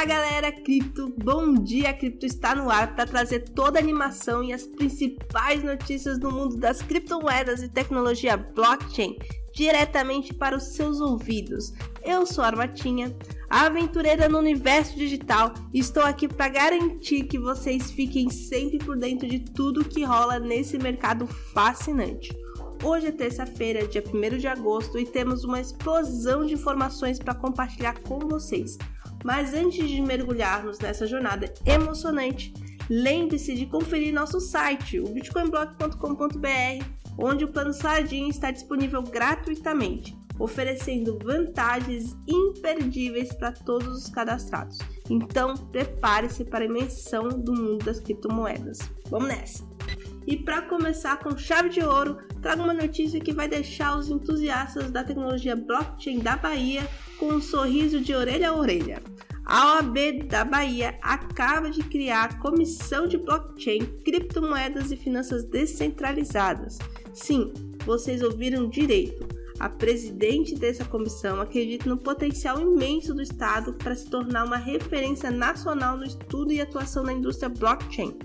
Olá, galera cripto. Bom dia, cripto está no ar para trazer toda a animação e as principais notícias do mundo das criptomoedas e tecnologia blockchain diretamente para os seus ouvidos. Eu sou a Armatinha, a aventureira no universo digital, e estou aqui para garantir que vocês fiquem sempre por dentro de tudo que rola nesse mercado fascinante. Hoje é terça-feira, dia 1 de agosto, e temos uma explosão de informações para compartilhar com vocês. Mas antes de mergulharmos nessa jornada emocionante, lembre-se de conferir nosso site, o bitcoinblock.com.br, onde o plano Sardinha está disponível gratuitamente, oferecendo vantagens imperdíveis para todos os cadastrados. Então, prepare-se para a imersão do mundo das criptomoedas. Vamos nessa! E para começar com chave de ouro, trago uma notícia que vai deixar os entusiastas da tecnologia blockchain da Bahia com um sorriso de orelha a orelha. A OAB da Bahia acaba de criar a Comissão de Blockchain, Criptomoedas e Finanças Descentralizadas. Sim, vocês ouviram direito. A presidente dessa comissão acredita no potencial imenso do Estado para se tornar uma referência nacional no estudo e atuação na indústria blockchain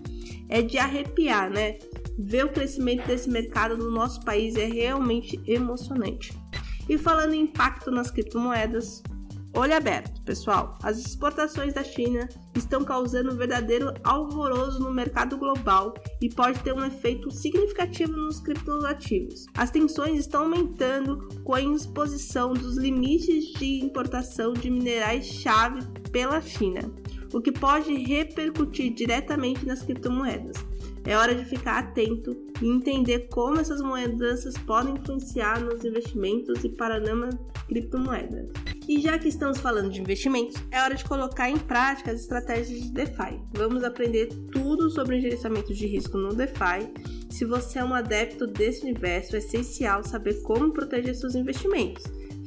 é de arrepiar, né? Ver o crescimento desse mercado no nosso país é realmente emocionante. E falando em impacto nas criptomoedas, olho aberto, pessoal. As exportações da China estão causando um verdadeiro alvoroço no mercado global e pode ter um efeito significativo nos criptoativos. As tensões estão aumentando com a exposição dos limites de importação de minerais-chave pela China o que pode repercutir diretamente nas criptomoedas. É hora de ficar atento e entender como essas mudanças podem influenciar nos investimentos e panorama criptomoedas. E já que estamos falando de investimentos, é hora de colocar em prática as estratégias de DeFi. Vamos aprender tudo sobre gerenciamento de risco no DeFi. Se você é um adepto desse universo, é essencial saber como proteger seus investimentos.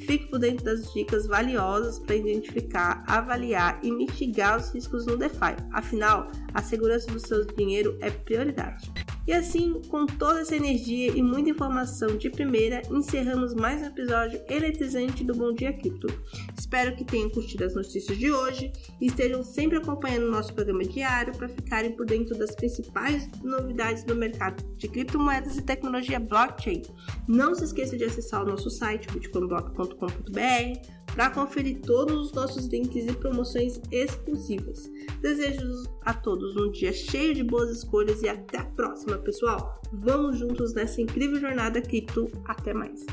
Fique por dentro das dicas valiosas para identificar, avaliar e mitigar os riscos no DeFi. Afinal, a segurança do seu dinheiro é prioridade. E assim, com toda essa energia e muita informação de primeira, encerramos mais um episódio eletrizante do Bom Dia Cripto. Espero que tenham curtido as notícias de hoje e estejam sempre acompanhando nosso programa diário para ficarem por dentro das principais novidades do mercado de criptomoedas e tecnologia blockchain. Não se esqueça de acessar o nosso site bitcoinblock.com.br para conferir todos os nossos links e promoções exclusivas. Desejo a todos um dia cheio de boas escolhas e até a próxima, pessoal! Vamos juntos nessa incrível jornada cripto. Até mais!